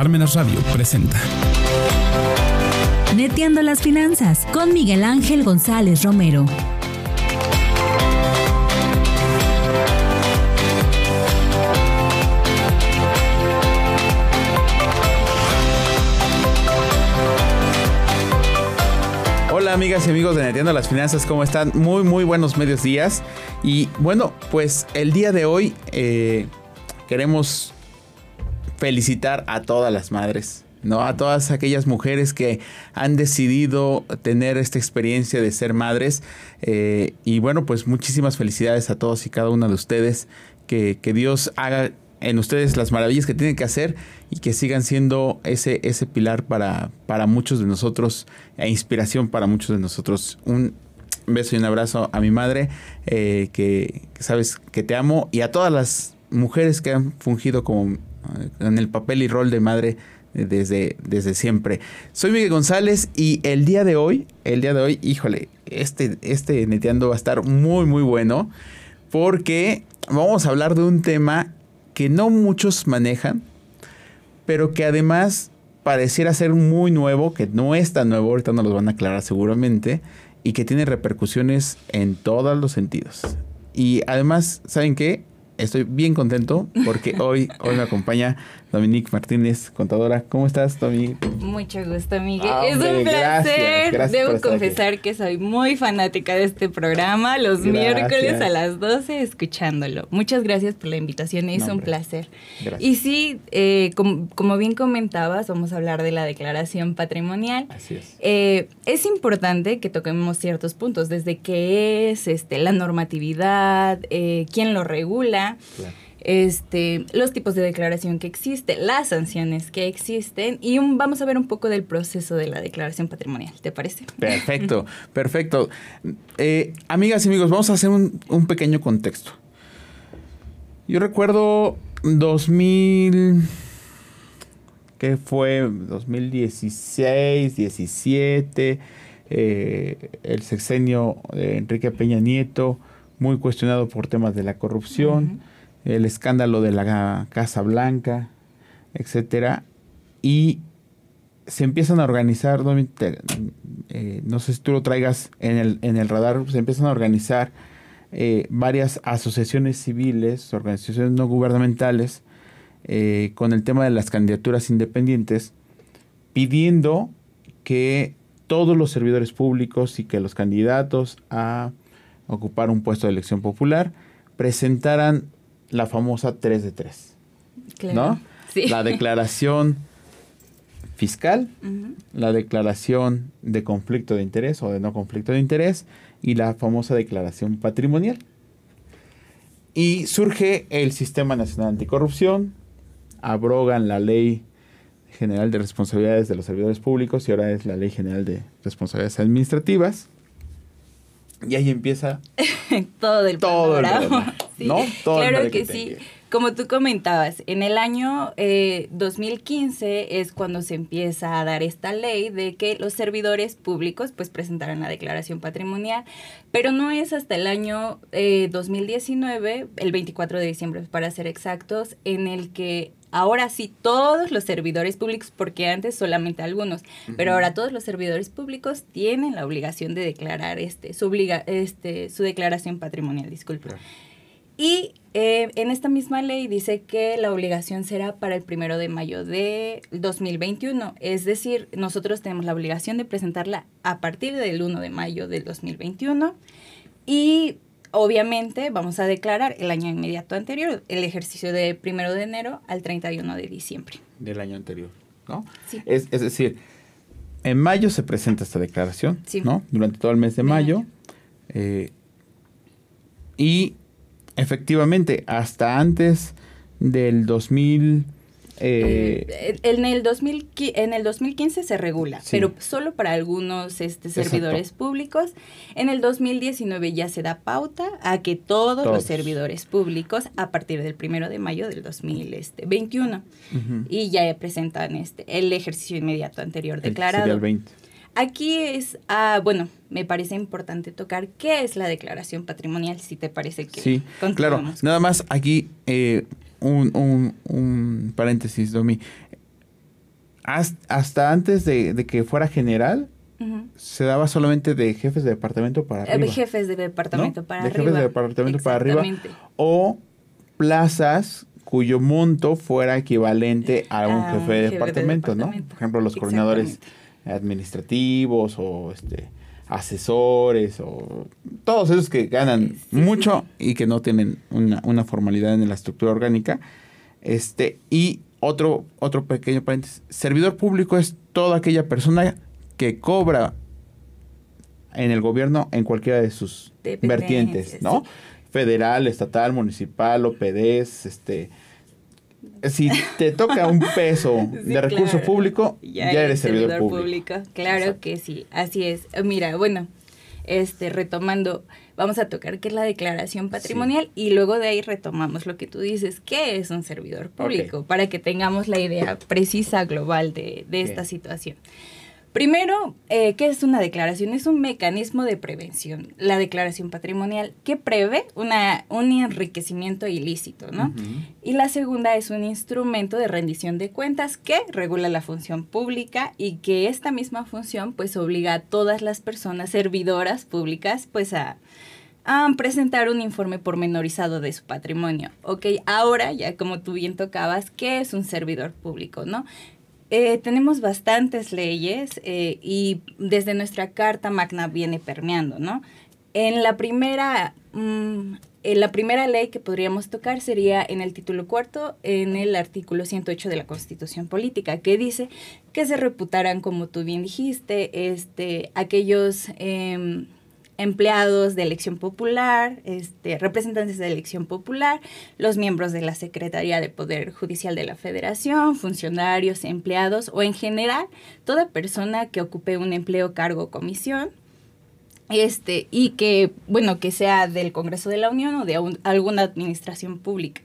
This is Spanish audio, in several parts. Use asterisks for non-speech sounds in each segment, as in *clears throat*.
Parmenas Radio presenta. Neteando las finanzas con Miguel Ángel González Romero. Hola amigas y amigos de Neteando las Finanzas, ¿cómo están? Muy, muy buenos medios días. Y bueno, pues el día de hoy eh, queremos felicitar a todas las madres, ¿no? A todas aquellas mujeres que han decidido tener esta experiencia de ser madres. Eh, y bueno, pues muchísimas felicidades a todos y cada una de ustedes. Que, que Dios haga en ustedes las maravillas que tienen que hacer y que sigan siendo ese, ese pilar para, para muchos de nosotros e inspiración para muchos de nosotros. Un beso y un abrazo a mi madre, eh, que, sabes que te amo, y a todas las mujeres que han fungido como en el papel y rol de madre desde, desde siempre. Soy Miguel González y el día de hoy, el día de hoy, híjole, este, este neteando va a estar muy, muy bueno porque vamos a hablar de un tema que no muchos manejan, pero que además pareciera ser muy nuevo, que no es tan nuevo, ahorita nos lo van a aclarar seguramente, y que tiene repercusiones en todos los sentidos. Y además, ¿saben qué? Estoy bien contento porque hoy, hoy me acompaña Dominique Martínez, contadora. ¿Cómo estás, Domi? Mucho gusto, Miguel. Ah, es un placer. gracias, gracias por Debo confesar que soy muy fanática de este programa los Gracias. miércoles a las 12 escuchándolo. Muchas gracias por la invitación, es No, un placer. Y sí, eh, com- como bien comentabas, vamos a hablar de la declaración patrimonial. Así es. Eh, es importante que toquemos ciertos puntos, desde qué es este, la normatividad, eh, quién lo regula, Claro. Este, los tipos de declaración que existen, las sanciones que existen y un- vamos a ver un poco del proceso de la declaración patrimonial, ¿te parece? Perfecto, *laughs* perfecto. Eh, amigas y amigos, vamos a hacer un, un pequeño contexto. Yo recuerdo 2000, ¿qué fue? 2016, 17, eh, el sexenio de Enrique Peña Nieto, muy cuestionado por temas de la corrupción, el escándalo de la Casa Blanca, etcétera, y se empiezan a organizar, te- eh, no sé si tú lo traigas en el, en el radar, se empiezan a organizar eh, varias asociaciones civiles, organizaciones no gubernamentales, eh, con el tema de las candidaturas independientes, pidiendo que todos los servidores públicos y que los candidatos a ocupar un puesto de elección popular presentaran la famosa 3 de 3. ¿no? Sí. La declaración fiscal, la declaración de conflicto de interés o de no conflicto de interés y la famosa declaración patrimonial. Y surge el Sistema Nacional Anticorrupción, abrogan la Ley General de Responsabilidades de los Servidores Públicos y ahora es la Ley General de Responsabilidades Administrativas. Y ahí empieza *laughs* todo el Todo panorama. Panorama, Sí, ¿no? *laughs* Todo el claro que sí. Como tú comentabas, en el año eh, 2015 es cuando se empieza a dar esta ley de que los servidores públicos pues presentaran la declaración patrimonial, pero no es hasta el año eh, 2019, el 24 de diciembre para ser exactos, en el que ahora sí todos los servidores públicos, porque antes solamente algunos, pero ahora todos los servidores públicos tienen la obligación de declarar este su obliga, este su declaración patrimonial, disculpe. Claro. Y eh, en esta misma ley dice que la obligación será para el primero de mayo de 2021. Es decir, nosotros tenemos la obligación de presentarla a partir del 1 de mayo del 2021. Y obviamente vamos a declarar el año inmediato anterior, el ejercicio de primero de enero al 31 de diciembre. del año anterior, ¿no? Sí. Es, es decir, en mayo se presenta esta declaración, Sí. ¿no? Durante todo el mes de De mayo. mayo. eh, y efectivamente, hasta antes del 2000... eh, Eh, en, el 2000, qui- en el 2015 se regula, Sí. pero solo para algunos este, Exacto. servidores públicos. En el 2019 ya se da pauta a que todos, Todos. los servidores públicos, a partir del primero de mayo del 2021, ujú, y ya presentan este, el ejercicio inmediato anterior el- sería declarado. el 20. Aquí es, ah, bueno, me parece importante tocar qué es la declaración patrimonial, si te parece que Sí, claro. Nada más aquí eh, un, un- un paréntesis, Domi. hasta antes de, que fuera general, se daba solamente de jefes de departamento para eh, arriba. jefes de departamento para arriba. De jefes de departamento para arriba. O plazas cuyo monto fuera equivalente a un ah, jefe, de, departamento, ¿no? Por ejemplo, los coordinadores administrativos o este asesores o todos esos que ganan mucho y que no tienen una, una, formalidad en la estructura orgánica. Este, y otro, otro pequeño paréntesis, servidor público es toda aquella persona que cobra en el gobierno en cualquiera de sus vertientes, ¿no? Federal, estatal, municipal, OPDs, este, si te toca un peso *laughs* de recurso público, ya, eres servidor, público. Claro que sí, así es. Mira, bueno, este retomando, vamos a tocar qué es la declaración patrimonial y luego de ahí retomamos lo que tú dices, qué es un servidor público, para que tengamos la idea precisa global de, esta situación. Primero, eh, ¿qué es una declaración? Es un mecanismo de prevención, la declaración patrimonial, que prevé una, un enriquecimiento ilícito, ¿no? Y la segunda es un instrumento de rendición de cuentas que regula la función pública y que esta misma función pues obliga a todas las personas servidoras públicas pues a, a presentar un informe pormenorizado de su patrimonio. Ok, ahora ya como tú bien tocabas, ¿qué es un servidor público, no? Eh, tenemos bastantes leyes eh, y desde nuestra Carta Magna viene permeando, ¿no? En la primera, mm, en la primera ley que podríamos tocar sería en el título cuarto, en el artículo 108 de la Constitución Política, que dice que se reputarán, como tú bien dijiste, este, aquellos... Em, empleados de elección popular, este, representantes de elección popular, los miembros de la Secretaría de Poder Judicial de la Federación, funcionarios, empleados o en general toda persona que ocupe un empleo, cargo o comisión. Este, y que, bueno, que sea del Congreso de la Unión o de alguna administración pública.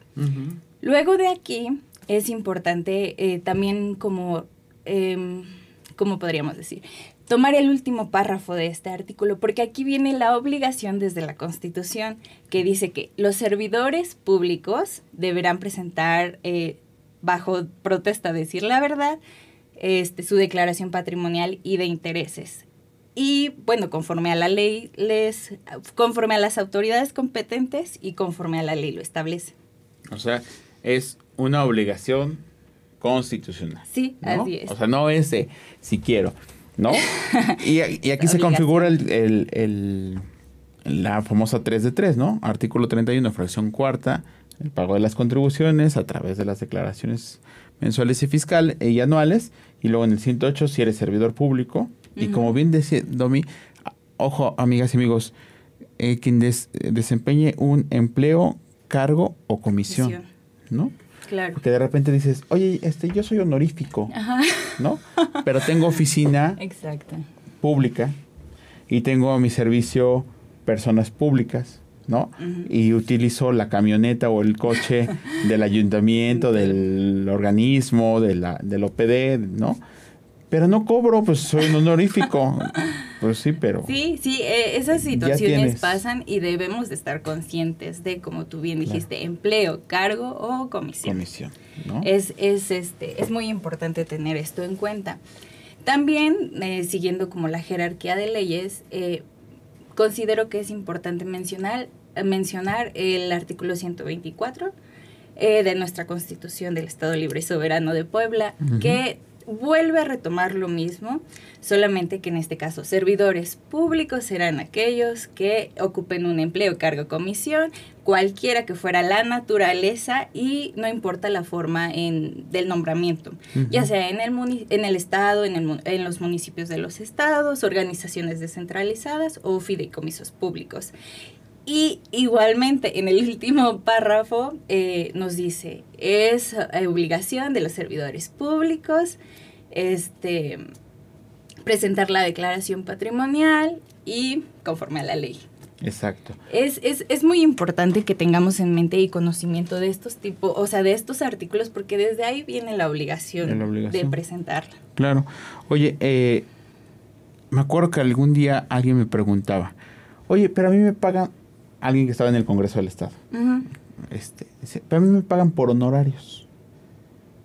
Luego de aquí es importante eh, también como, eh, ¿cómo podríamos decir? Tomar el último párrafo de este artículo, porque aquí viene la obligación desde la Constitución que dice que los servidores públicos deberán presentar eh, bajo protesta decir la verdad este, su declaración patrimonial y de intereses. Y bueno, conforme a la ley, les, conforme a las autoridades competentes y conforme a la ley lo establece. O sea, es una obligación constitucional. Sí, así es. O sea, no es si quiero. ¿No? *laughs* y, aquí se configura el, la famosa 3 de 3, ¿no? Artículo 31, fracción cuarta, el pago de las contribuciones a través de las declaraciones mensuales y fiscales y anuales. Y luego en el 108, si eres servidor público. Y como bien decía Domi, ojo, amigas y amigos, eh, quien desempeñe un empleo, cargo o comisión. ¿no? Claro. Porque de repente dices, oye, este, yo soy honorífico, ¿no? Pero tengo oficina *laughs* pública y tengo a mi servicio personas públicas, ¿no? Y utilizo la camioneta o el coche *laughs* del ayuntamiento, del organismo, de la, del OPD, ¿no? Pero no cobro, pues soy un honorífico. Pues sí, pero... Sí, sí, eh, esas situaciones pasan y debemos de estar conscientes de, como tú bien dijiste, empleo, cargo o comisión. Comisión, ¿no? Es, es, este, es muy importante tener esto en cuenta. También, eh, siguiendo como la jerarquía de leyes, eh, considero que es importante mencionar, mencionar el artículo 124 de nuestra Constitución del Estado Libre y Soberano de Puebla, que vuelve a retomar lo mismo, solamente que en este caso servidores públicos serán aquellos que ocupen un empleo, cargo, comisión, cualquiera que fuera la naturaleza y no importa la forma en, del nombramiento, ya sea en el, en el estado, en, el, en los municipios de los estados, organizaciones descentralizadas o fideicomisos públicos. Y igualmente en el último párrafo eh, nos dice, es obligación de los servidores públicos este, presentar la declaración patrimonial y conforme a la ley. Exacto. Es, es, es, muy importante que tengamos en mente y conocimiento de estos tipos, o sea, de estos artículos, porque desde ahí viene la obligación, de presentarla. Claro. Oye, eh, me acuerdo que algún día alguien me preguntaba, oye, pero a mí me pagan alguien que estaba en el Congreso del Estado. este, pero a mí me pagan por honorarios.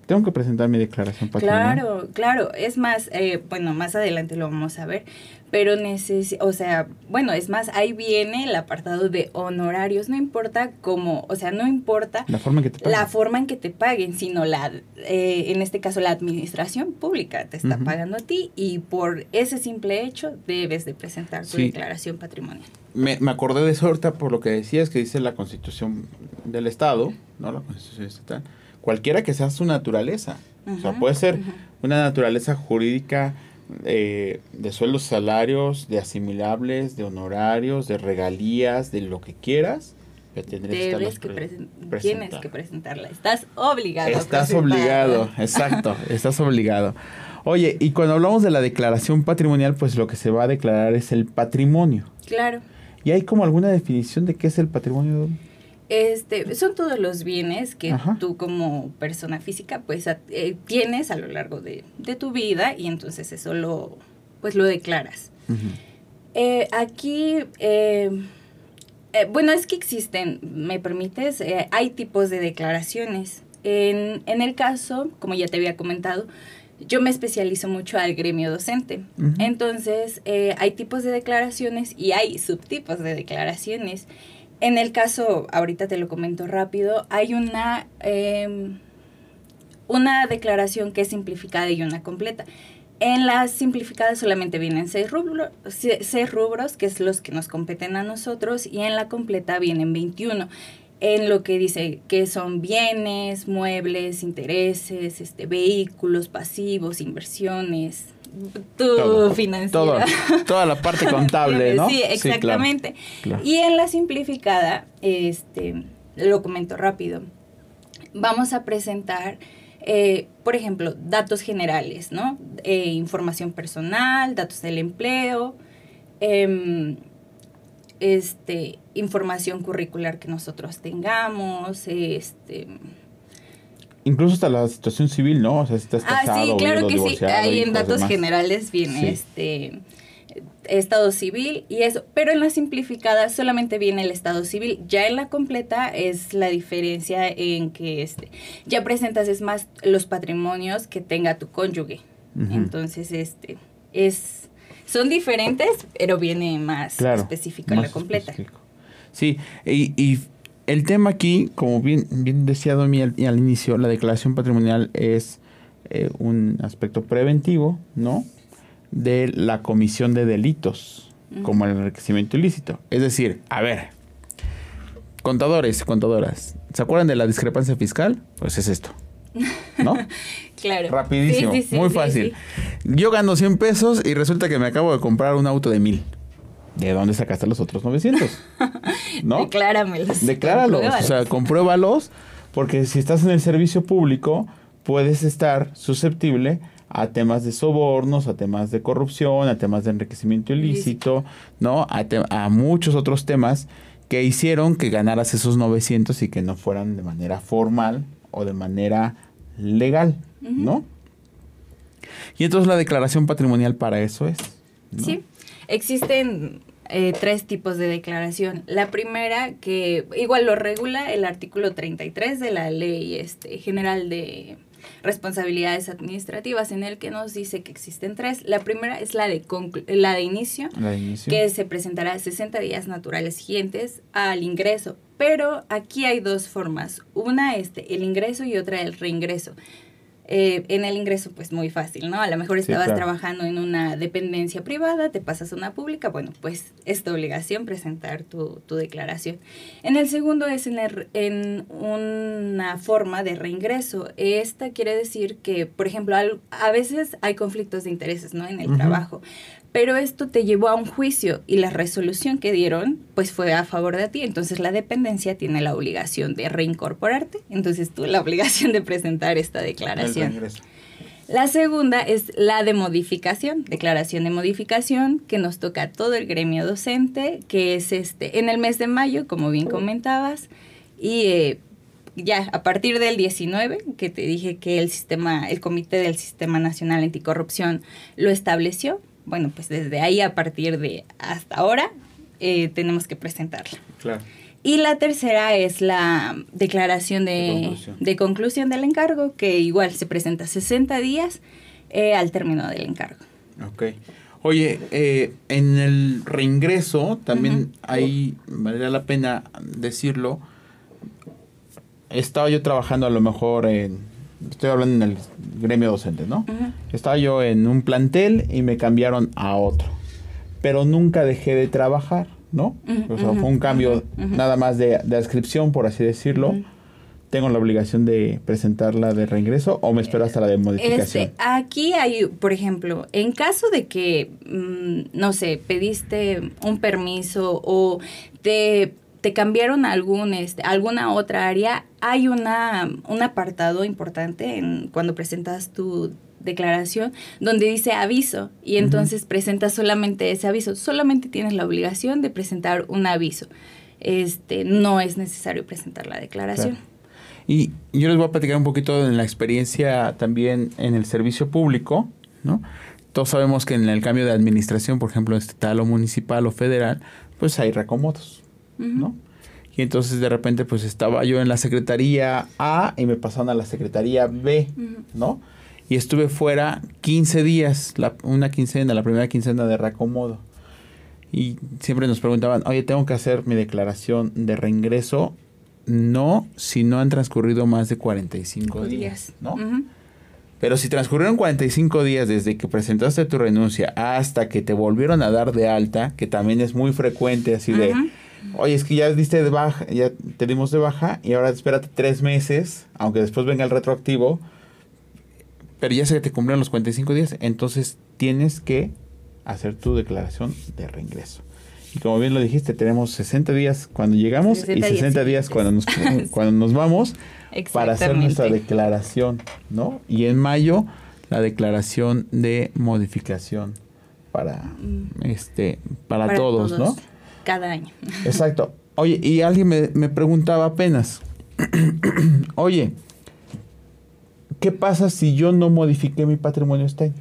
tengo que presentar mi declaración patrimonial. Claro, claro. Es más, eh, bueno, más adelante lo vamos a ver, pero neces o sea, bueno, es más, ahí viene el apartado de honorarios, no importa cómo, o sea, no importa la forma en que te paguen, la forma en que te paguen sino la, eh, en este caso, la administración pública te está pagando a ti y por ese simple hecho debes de presentar tu declaración patrimonial. Me, me acordé de eso ahorita por lo que decías que dice la Constitución del Estado, no la Constitución Estatal, cualquiera que sea su naturaleza. o sea, puede ser una naturaleza jurídica eh, de sueldos salarios, de asimilables, de honorarios, de regalías, de lo que quieras. Que Debes que tienes que presentarla. Estás obligado. Estás obligado, exacto, *laughs* estás obligado. Oye, y cuando hablamos de la declaración patrimonial, pues lo que se va a declarar es el patrimonio. Claro. ¿Y hay como alguna definición de qué es el patrimonio? Este, son todos los bienes que tú como persona física pues eh, tienes a lo largo de, tu vida y entonces eso lo, pues lo declaras. Eh, aquí, eh, bueno, es que existen, ¿me permites? hay tipos de declaraciones. En, en, el caso, como ya te había comentado, yo me especializo mucho al gremio docente. Entonces, hay tipos de declaraciones y hay subtipos de declaraciones. En el caso, ahorita te lo comento rápido, hay una, em, una declaración que es simplificada y una completa. En la simplificada solamente vienen seis rubros, seis rubros, que es los que nos competen a nosotros, y en la completa vienen 21 en lo que dice que son bienes, muebles, intereses, este, vehículos, pasivos, inversiones, tu financiera. toda la parte *laughs* contable, ¿no? Sí, exactamente. Y en la simplificada, este, lo comento rápido, vamos a presentar, eh, por ejemplo, datos generales, ¿no? Eh, información personal, datos del empleo, em, este, información curricular que nosotros tengamos, este Incluso hasta la situación civil, ¿no? O sea, si estás casado, Ah, sí, claro que sí. Ahí en datos generales viene este estado civil y eso, pero en la simplificada solamente viene el estado civil. Ya en la completa es la diferencia en que este ya presentas es más los patrimonios que tenga tu cónyuge. Entonces, este es son diferentes, pero viene más específico en la completa. Sí, y, y el tema aquí, como bien, bien decía Domi al, al inicio, la declaración patrimonial es eh, un aspecto preventivo, ¿no? De la comisión de delitos, como el enriquecimiento ilícito. Es decir, a ver, contadores y contadoras, ¿se acuerdan de la discrepancia fiscal? Pues es esto, ¿no? *laughs* claro. Rapidísimo, muy fácil. Yo gano 100 pesos y resulta que me acabo de comprar un auto de 1000. ¿De dónde sacaste los otros 900? *laughs* ¿No? Decláramelos. Decláralos, o sea, compruébalos, porque si estás en el servicio público, puedes estar susceptible a temas de sobornos, a temas de corrupción, a temas de enriquecimiento ilícito, ¿no? A, a, muchos otros temas que hicieron que ganaras esos 900 y que no fueran de manera formal o de manera legal, ¿no? Y entonces la declaración patrimonial para eso es. Sí, existen eh, tres tipos de declaración. La primera, que igual lo regula el artículo 33 de la Ley este, General de Responsabilidades Administrativas, en el que nos dice que existen tres. La primera es la de, la de, inicio, que se presentará 60 días naturales siguientes al ingreso. Pero aquí hay dos formas. Una, este, el ingreso y otra, el reingreso. Eh, en el ingreso, pues muy fácil, ¿no? A lo mejor estabas trabajando en una dependencia privada, te pasas a una pública, bueno, pues es tu obligación presentar tu, tu declaración. En el segundo es en, en, una forma de reingreso. Esta quiere decir que, por ejemplo, a veces hay conflictos de intereses, ¿no? En el trabajo pero esto te llevó a un juicio y la resolución que dieron pues fue a favor de ti, entonces la dependencia tiene la obligación de reincorporarte, entonces tú la obligación de presentar esta declaración. La segunda es la de modificación, declaración de modificación que nos toca a todo el gremio docente, que es este en el mes de mayo, como bien comentabas, y eh, ya a partir del 19, que te dije que el sistema, el Comité del Sistema Nacional Anticorrupción lo estableció, bueno, pues desde ahí a partir de hasta ahora eh, tenemos que presentarla. Claro. Y la tercera es la declaración de, De conclusión. de conclusión del encargo, que igual se presenta 60 días eh, al término del encargo. Ok. Oye, eh, en el reingreso también ahí valdría la pena decirlo. Estaba yo trabajando a lo mejor en, estoy hablando en el gremio docente, ¿no? Estaba yo en un plantel y me cambiaron a otro. Pero nunca dejé de trabajar, ¿no? O sea, fue un cambio nada más de, de adscripción, por así decirlo. ¿Tengo la obligación de presentarla de reingreso o me espero hasta la de modificación? Este, aquí hay, por ejemplo, en caso de que, mm, no sé, pediste un permiso o te, te cambiaron a algún, este, alguna otra área, hay una, un apartado importante en, cuando presentas tu declaración donde dice aviso y entonces presentas solamente ese aviso. Solamente tienes la obligación de presentar un aviso. Este, no es necesario presentar la declaración. Claro. Y yo les voy a platicar un poquito de la experiencia también en el servicio público, ¿no? Todos sabemos que en el cambio de administración, por ejemplo, estatal o municipal o federal, pues hay ¿no? Y entonces de repente pues estaba yo en la secretaría A y me pasaron a la secretaría B. ¿no? Y estuve fuera 15 días, la- una quincena, la primera quincena de reacomodo. Y siempre nos preguntaban, oye, tengo que hacer mi declaración de reingreso. No, si no han transcurrido más de 45 días, ¿no? Ujú. Pero si transcurrieron 45 días desde que presentaste tu renuncia hasta que te volvieron a dar de alta, que también es muy frecuente, así de. Oye, es que ya diste de baja, ya te dimos de baja y ahora espérate tres meses, aunque después venga el retroactivo, pero ya se te cumplieron los 45 días, entonces tienes que hacer tu declaración de reingreso. Y como bien lo dijiste, tenemos 60 días cuando llegamos 60 y 60 días días cuando nos, cuando nos vamos para hacer nuestra declaración, ¿no? Y en mayo la declaración de modificación para este para, Para todos, ¿no? Cada año. Exacto. Oye, y alguien me, me preguntaba apenas, *clears throat* oye, ¿qué pasa si yo no modifiqué mi patrimonio este año?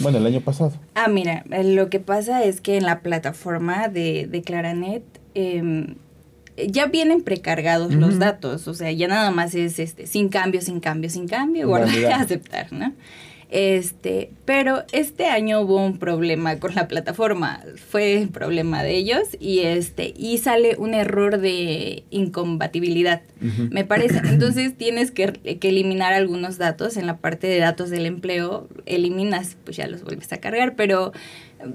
Bueno, el año pasado. Ah, mira, eh, lo que pasa es que en la plataforma de, de Claranet em, ya vienen precargados los datos, o sea, ya nada más es este sin cambio, sin cambio, sin cambio, guardar *laughs* y aceptar, ¿no? Este, pero este año hubo un problema con la plataforma, fue problema de ellos y este y sale un error de incompatibilidad. Me parece. Entonces tienes que, que eliminar algunos datos. En la parte de datos del empleo, eliminas, pues ya los vuelves a cargar. Pero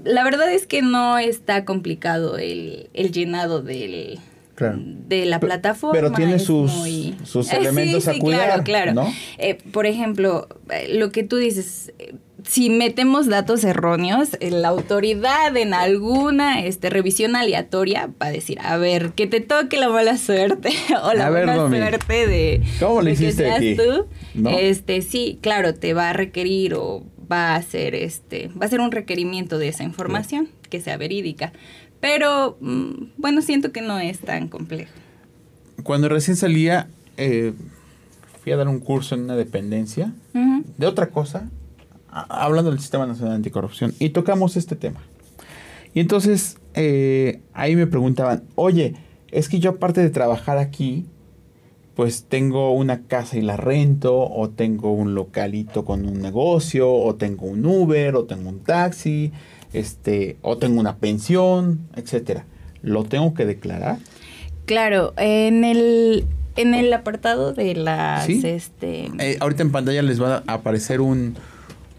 la verdad es que no está complicado el, el llenado del, Claro. de la plataforma. pero tiene sus- muy- sus Eh, elementos sí, a sí, cuidar, Claro, claro. ¿no? Eh, por ejemplo, eh, lo que tú dices, si metemos datos erróneos, la autoridad en alguna este, revisión aleatoria va a decir, a ver, que te toque la mala suerte *laughs* o la A buena suerte de, ¿cómo le de que hiciste seas aquí? tú. ¿No? Este, sí, claro, te va a requerir o va a hacer este, va a ser un requerimiento de esa información que sea verídica. Pero mm, bueno, siento que no es tan complejo. Cuando recién salía, eh, fui a dar un curso en una dependencia de otra cosa, hablando del Sistema Nacional Anticorrupción, y tocamos este tema. Y entonces eh, ahí me preguntaban, oye, es que yo aparte de trabajar aquí, pues tengo una casa y la rento, o tengo un localito con un negocio, o tengo un Uber, o tengo un taxi, este, o tengo una pensión, etcétera. ¿Lo tengo que declarar? Claro, en el, en el apartado de las, Sí. este... Eh, ahorita en pantalla les va a aparecer un,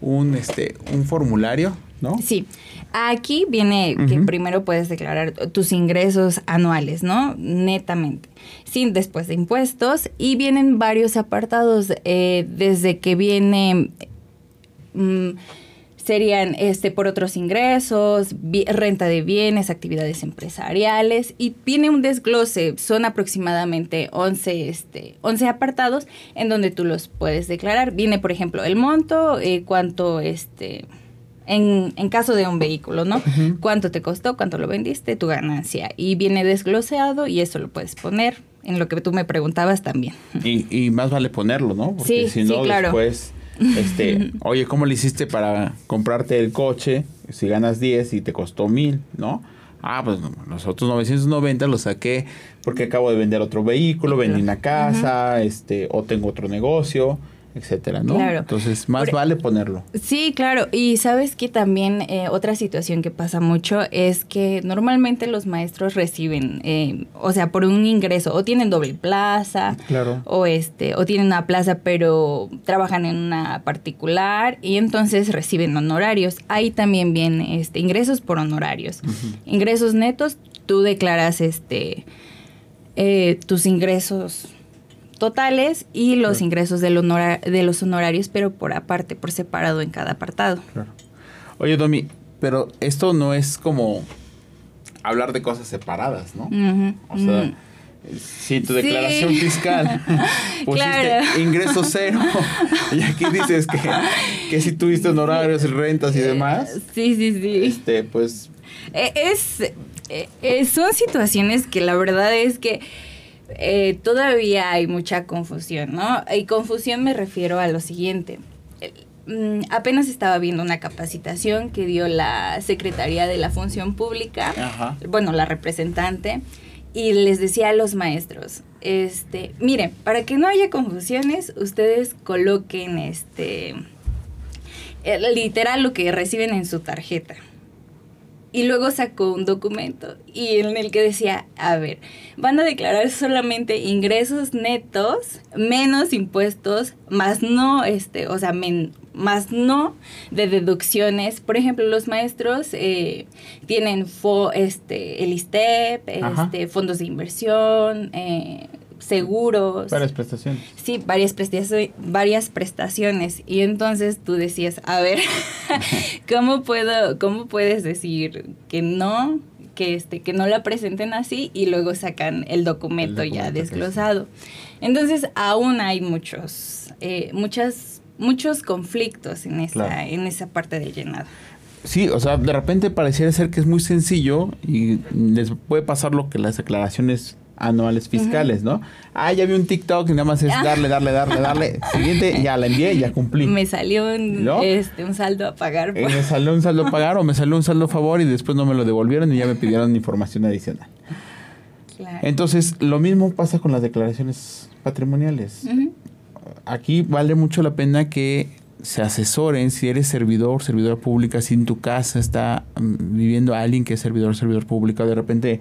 un, este, un formulario, ¿no? Sí, aquí viene que primero puedes declarar tus ingresos anuales, ¿no? Netamente, sin después de impuestos. Y vienen varios apartados, eh, desde que viene... mm, serían este por otros ingresos, renta de bienes, actividades empresariales y viene un desglose, son aproximadamente 11, este, 11 apartados en donde tú los puedes declarar. Viene, por ejemplo, el monto, eh, cuánto este en, en caso de un vehículo, ¿no? Cuánto te costó, cuánto lo vendiste, tu ganancia. Y viene desgloseado y eso lo puedes poner en lo que tú me preguntabas también. Y, y más vale ponerlo, ¿no? Porque Sí, si sí, no, claro. después, este, *laughs* oye, ¿cómo le hiciste para comprarte el coche si ganas 10 y te costó mil, ¿no? Ah, pues los otros 990 los saqué porque acabo de vender otro vehículo, vendí una casa, este, o tengo otro negocio etcétera, ¿no? Claro. Entonces, más Por- vale ponerlo. Sí, claro. Y sabes que también eh, otra situación que pasa mucho es que normalmente los maestros reciben, eh, o sea, por un ingreso, o tienen doble plaza, Claro. o este, o tienen una plaza pero trabajan en una particular y entonces reciben honorarios. Ahí también viene este ingresos por honorarios. Ingresos netos, tú declaras este eh, tus ingresos totales y los Claro. ingresos del honora- de los honorarios, pero por aparte, por separado en cada apartado. Claro. Oye, Domi, pero esto no es como hablar de cosas separadas, ¿no? O sea, si tu Sí. declaración fiscal *laughs* pusiste Claro. ingreso cero *laughs* y aquí dices que, que si tuviste honorarios y rentas y demás, Sí, sí, sí. este, pues Eh, Es, eh, eh, son situaciones que la verdad es que eh, todavía hay mucha confusión, ¿no? Y confusión me refiero a lo siguiente. Mm, apenas estaba viendo una capacitación que dio la Secretaría de la Función Pública, Ajá. bueno, la representante, y les decía a los maestros, este, miren, para que no haya confusiones, ustedes coloquen este eh, literal lo que reciben en su tarjeta. Y luego sacó un documento y en el que decía, a ver, van a declarar solamente ingresos netos menos impuestos, más no, este, o sea, men- más no de deducciones. Por ejemplo, los maestros eh, tienen fo- este, el ISTEP, este, fondos de inversión, eh, seguros. varias prestaciones. Sí, varias, prestacio- varias prestaciones. Y entonces tú decías, a ver, *laughs* ¿cómo puedo, cómo puedes decir que no, que este, que no la presenten así y luego sacan el documento, El ya documento desglosado? Entonces aún hay muchos, eh, muchas, muchos conflictos en esa, Claro. en esa parte del llenado. Sí, o sea, de repente pareciera ser que es muy sencillo y les puede pasar lo que las declaraciones anuales fiscales, ¿no? Ah, ya vi un TikTok y nada más es Ah. darle, darle, darle, darle. Siguiente, ya la envié, ya cumplí. Me salió un, ¿No? este, un saldo a pagar. Eh, me salió un saldo a pagar o me salió un saldo a favor y después no me lo devolvieron y ya me pidieron información adicional. Claro. Entonces, lo mismo pasa con las declaraciones patrimoniales. Aquí vale mucho la pena que se asesoren si eres servidor, servidora pública, si en tu casa está mm, viviendo alguien que es servidor, servidor público, de repente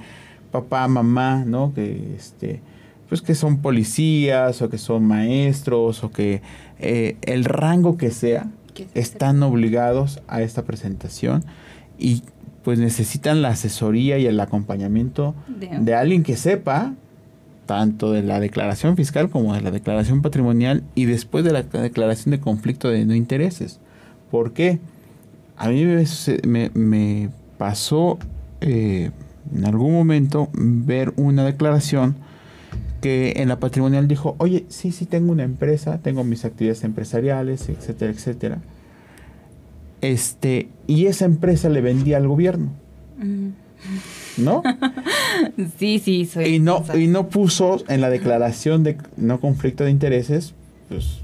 papá, mamá, ¿no? Que este pues que son policías o que son maestros o que eh, el rango que sea están obligados a esta presentación y pues necesitan la asesoría y el acompañamiento De- de alguien que sepa tanto de la declaración fiscal como de la declaración patrimonial y después de la declaración de conflicto de no intereses. ¿Por qué? A mí me- me pasó eh, en algún momento ver una declaración que en la patrimonial dijo, oye, sí, sí tengo una empresa, tengo mis actividades empresariales, etcétera, etcétera. Este, y esa empresa le vendía al gobierno, Ujú. ¿no? *laughs* Sí, sí, soy. y no y no puso en la declaración de no conflicto de intereses pues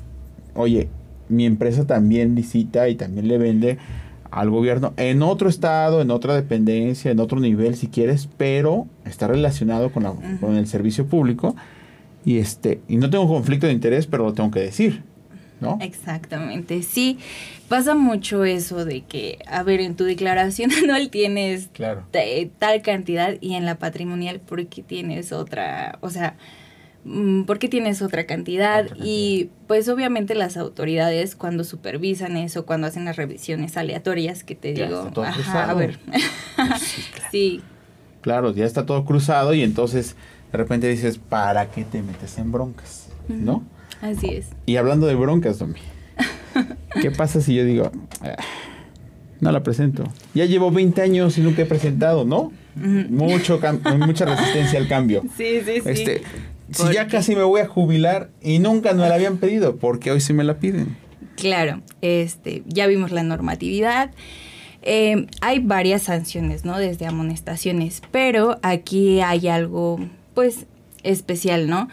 oye mi empresa también licita y también le vende al gobierno en otro estado en otra dependencia en otro nivel si quieres pero está relacionado con la, con el servicio público. Y este y no tengo conflicto de interés pero lo tengo que decir no Exactamente, sí. Pasa mucho eso de que, a ver, en tu declaración *laughs* anual tienes claro. tal cantidad y en la patrimonial porque tienes otra, o sea, mm, porque tienes otra cantidad Otra cantidad. y pues obviamente las autoridades cuando supervisan eso, cuando hacen las revisiones aleatorias que te Ya digo, está todo ajá, cruzado. a ver, sí, *laughs* claro ya está todo cruzado y entonces de repente dices para qué te metes en broncas no así es. Y hablando de broncas, Domi. *laughs* ¿Qué pasa si yo digo, "Ah, no la presento? Ya llevo 20 años y nunca he presentado, ¿no? Ujú. Mucho cam- mucha resistencia al cambio. *laughs* Sí, sí, sí. Este, si ¿Por ya casi me voy a jubilar y nunca me la habían pedido, porque hoy sí me la piden. Claro, este, ya vimos la normatividad. Eh, hay varias sanciones, ¿no? Desde amonestaciones, pero aquí hay algo, pues, especial, ¿no?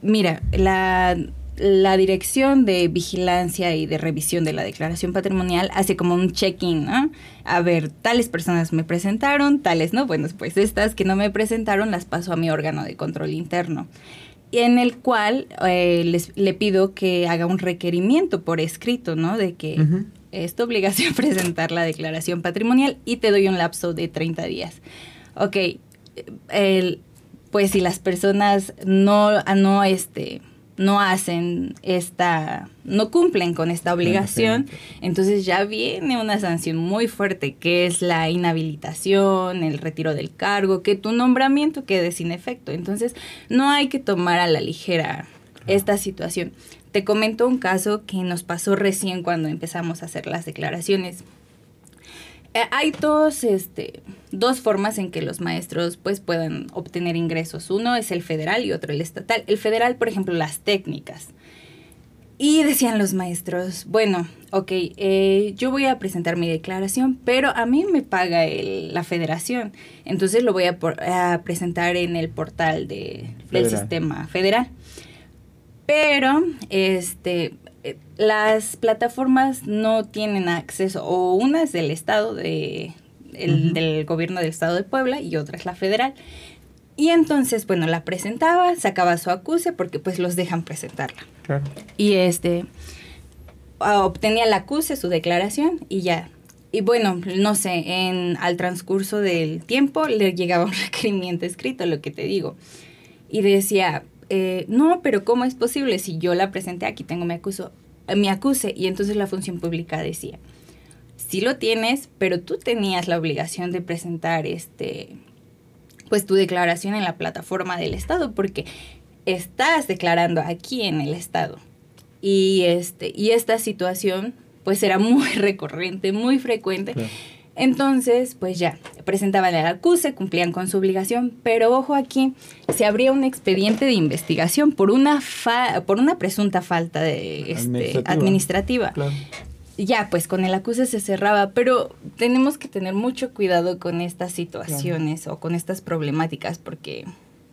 Mira, la, la dirección de vigilancia y de revisión de la declaración patrimonial hace como un check-in, ¿no? A ver, tales personas me presentaron, tales no, bueno, pues estas que no me presentaron las paso a mi órgano de control interno en el cual eh, les, le pido que haga un requerimiento por escrito, ¿no? De que es tu obligación *laughs* presentar la declaración patrimonial y te doy un lapso de 30 días. Ok, el, pues si las personas no, no, este, no hacen esta, no cumplen con esta obligación, entonces ya viene una sanción muy fuerte que es la inhabilitación, el retiro del cargo, que tu nombramiento quede sin efecto. Entonces no hay que tomar a la ligera esta situación. Te comento un caso que nos pasó recién cuando empezamos a hacer las declaraciones. Eh, hay dos, este, dos formas en que los maestros pues puedan obtener ingresos. Uno es el federal y otro el estatal. El federal, por ejemplo, las técnicas. Y decían los maestros, bueno, ok, eh, yo voy a presentar mi declaración, pero a mí me paga la federación. Entonces lo voy a, presentar en el portal de, del sistema federal. Pero, este, las plataformas no tienen acceso, o una es del Estado, de, del gobierno del Estado de Puebla, y otra es la federal. Y entonces, bueno, la presentaba, sacaba su acuse, porque pues los dejan presentarla. Y este, obtenía la acuse, su declaración, y ya. Y bueno, no sé, en, al transcurso del tiempo le llegaba un *laughs* requerimiento escrito, lo que te digo. Y decía, eh, no, pero ¿cómo es posible si yo la presenté aquí tengo mi acuso, eh, mi acuse? Y entonces la función pública decía, sí lo tienes, pero tú tenías la obligación de presentar este, pues tu declaración en la plataforma del Estado, porque estás declarando aquí en el Estado. Y, este, y esta situación pues era muy *laughs* recurrente, muy frecuente. Entonces, pues ya, presentaban el acuse, cumplían con su obligación, pero ojo aquí, se abría un expediente de investigación por una, por una presunta falta de, este, administrativa. Ya, pues con el acuse se cerraba, pero tenemos que tener mucho cuidado con estas situaciones o con estas problemáticas porque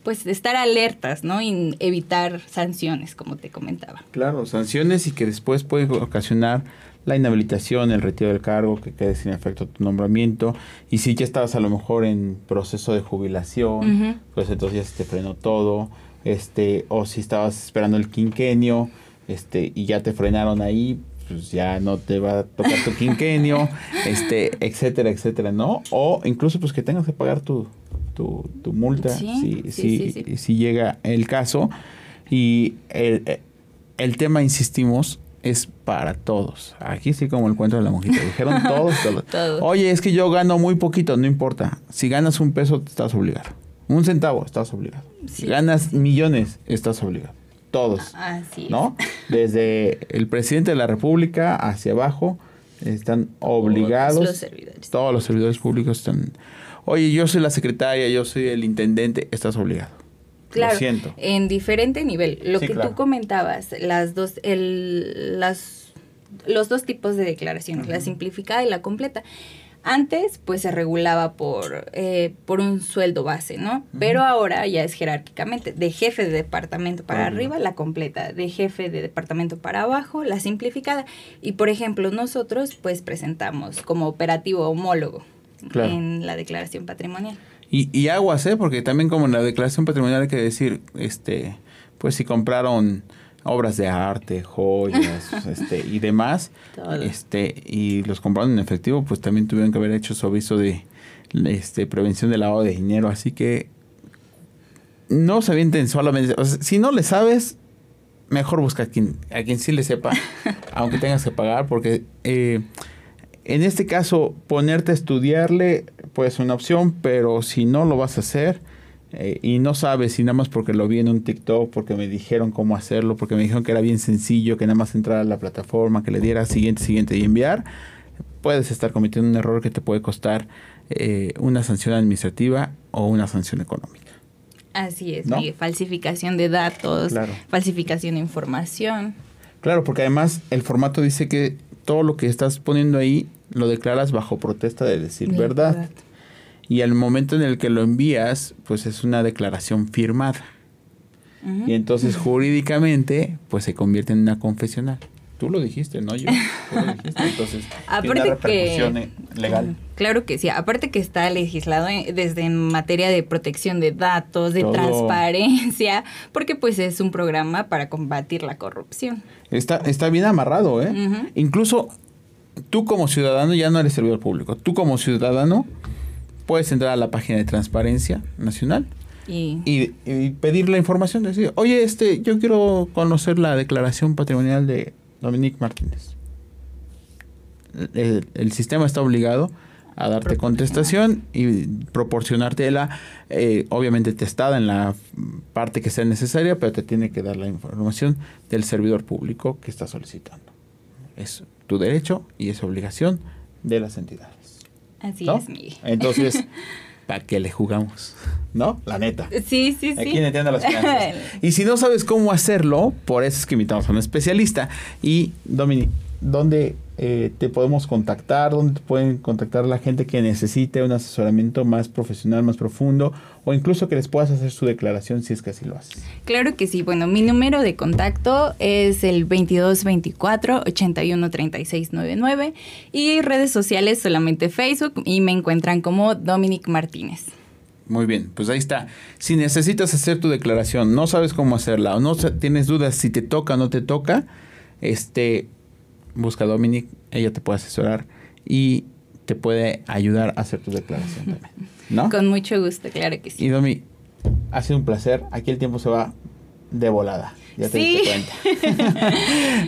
pues estar alertas, ¿no? Y evitar sanciones, como te comentaba. Claro, sanciones y que después pueden ocasionar la inhabilitación, el retiro del cargo, que quede sin efecto tu nombramiento. Y si ya estabas a lo mejor en proceso de jubilación, pues entonces ya se te frenó todo. Este, o si estabas esperando el quinquenio, este, y ya te frenaron ahí, pues ya no te va a tocar tu quinquenio, *laughs* este, etcétera, etcétera, ¿no? O incluso pues que tengas que pagar tu, tu, tu multa si, si, si, llega el caso. Y el, el tema, insistimos, es para todos. Aquí sí como el cuento de la monjita. Dijeron *laughs* todos, todos. Oye, es que yo gano muy poquito, no importa. Si ganas un peso, estás obligado. Un centavo, estás obligado. Si ganas millones, estás obligado. Todos. Así ¿No? *laughs* Desde el presidente de la República hacia abajo están obligados. Todos los servidores. Todos los servidores públicos están. Oye, yo soy la secretaria, yo soy el intendente, estás obligado. Claro, en diferente nivel. Lo que tú comentabas, las dos, el, las, los dos tipos de declaraciones, la simplificada y la completa. Antes, pues se regulaba por, eh, por un sueldo base, ¿no? Pero ahora ya es jerárquicamente, de jefe de departamento para arriba, la completa, de jefe de departamento para abajo, la simplificada. Y por ejemplo, nosotros pues presentamos como operativo homólogo en la declaración patrimonial. Y, y aguas, ¿eh? Porque también como en la declaración patrimonial hay que decir, este, pues si compraron obras de arte, joyas, *laughs* este, y demás, este, y los compraron en efectivo, pues también tuvieron que haber hecho su aviso de este, prevención del lavado de dinero. Así que no se avienten solamente, o sea, si no le sabes, mejor busca a quien, a quien sí le sepa, *laughs* aunque tengas que pagar, porque eh, en este caso, ponerte a estudiarle puede ser una opción, pero si no lo vas a hacer eh, y no sabes si nada más porque lo vi en un TikTok, porque me dijeron cómo hacerlo, porque me dijeron que era bien sencillo, que nada más entrar a la plataforma, que le diera siguiente, siguiente y enviar, puedes estar cometiendo un error que te puede costar eh, una sanción administrativa o una sanción económica. Así es, falsificación de datos, falsificación de información. Claro, porque además el formato dice que todo lo que estás poniendo ahí lo declaras bajo protesta de decir verdad. Y al momento en el que lo envías, pues es una declaración firmada. y entonces jurídicamente pues se convierte en una confesional. Tú lo dijiste, no yo. Tú lo dijiste. Entonces, Aparte *laughs* tiene una que- repercusión eh, legal. Claro que sí, aparte que está legislado en- desde en materia de protección de datos, de Todo. transparencia, porque pues es un programa para combatir la corrupción. Está, está bien amarrado, ¿eh? Incluso tú como ciudadano ya no eres servidor público. Tú como ciudadano puedes entrar a la página de Transparencia Nacional Y, y, y pedir la información. Decir, oye, este, yo quiero conocer la declaración patrimonial de Dominique Martínez. El, el sistema está obligado a darte contestación y proporcionarte la, eh, obviamente testada en la parte que sea necesaria, pero te tiene que dar la información del servidor público que está solicitando. Es tu derecho y es obligación de las entidades. así ¿no? es, Miguel. Entonces, *laughs* ¿para qué le jugamos? ¿No? La neta. Sí, sí, sí. Aquí en Entiendo las Finanzas. Y si no sabes cómo hacerlo, por eso es que invitamos a un especialista. Y, Dominic, ¿dónde eh, te podemos contactar? ¿Dónde te pueden contactar la gente que necesite un asesoramiento más profesional, más profundo? O incluso que les puedas hacer su declaración si es que así lo haces. Claro que sí. Bueno, mi número de contacto es el 2224 813699 y redes sociales solamente Facebook y me encuentran como Dominic Martínez. Muy bien, pues ahí está. Si necesitas hacer tu declaración, no sabes cómo hacerla o no tienes dudas si te toca o no te toca, este, busca a Dominic, ella te puede asesorar y te puede ayudar a hacer tu declaración *laughs* también, ¿no? Con mucho gusto, claro que sí. Y Domi, ha sido un placer. Aquí el tiempo se va de volada. Ya te Sí. diste cuenta. *laughs*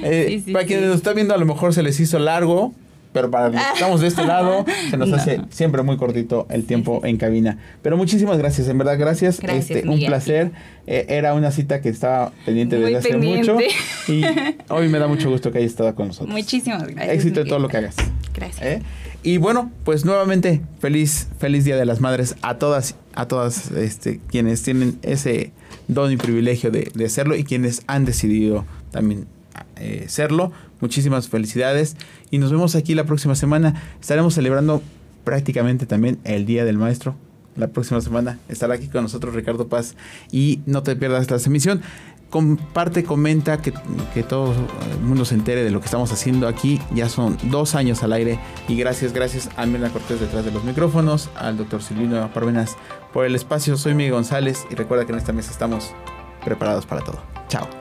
*laughs* Eh, Sí, sí, para quienes nos están viendo, a lo mejor se les hizo largo, pero para los que estamos de este lado, se nos No. hace siempre muy cortito el tiempo en cabina. Pero muchísimas gracias, en verdad, gracias. Gracias, este, un Miguel. placer. Eh, era una cita que estaba pendiente Muy desde hace pendiente. mucho. Y *laughs* hoy me da mucho gusto que hayas estado con nosotros. Muchísimas gracias. Éxito en todo lo que hagas. Gracias. ¿eh? Y bueno, pues nuevamente feliz feliz Día de las Madres a todas a todas este, quienes tienen ese don y privilegio de, de serlo y quienes han decidido también eh, serlo. Muchísimas felicidades y nos vemos aquí la próxima semana. Estaremos celebrando prácticamente también el Día del Maestro. La próxima semana estará aquí con nosotros Ricardo Paz y no te pierdas la emisión. Comparte, comenta, que, que todo el mundo se entere de lo que estamos haciendo aquí. Ya son dos años al aire. Y gracias, gracias a Mirna Cortés detrás de los micrófonos, al doctor Silvino Parvenas por el espacio. Soy Miguel González y recuerda que en esta mesa estamos preparados para todo. Chao.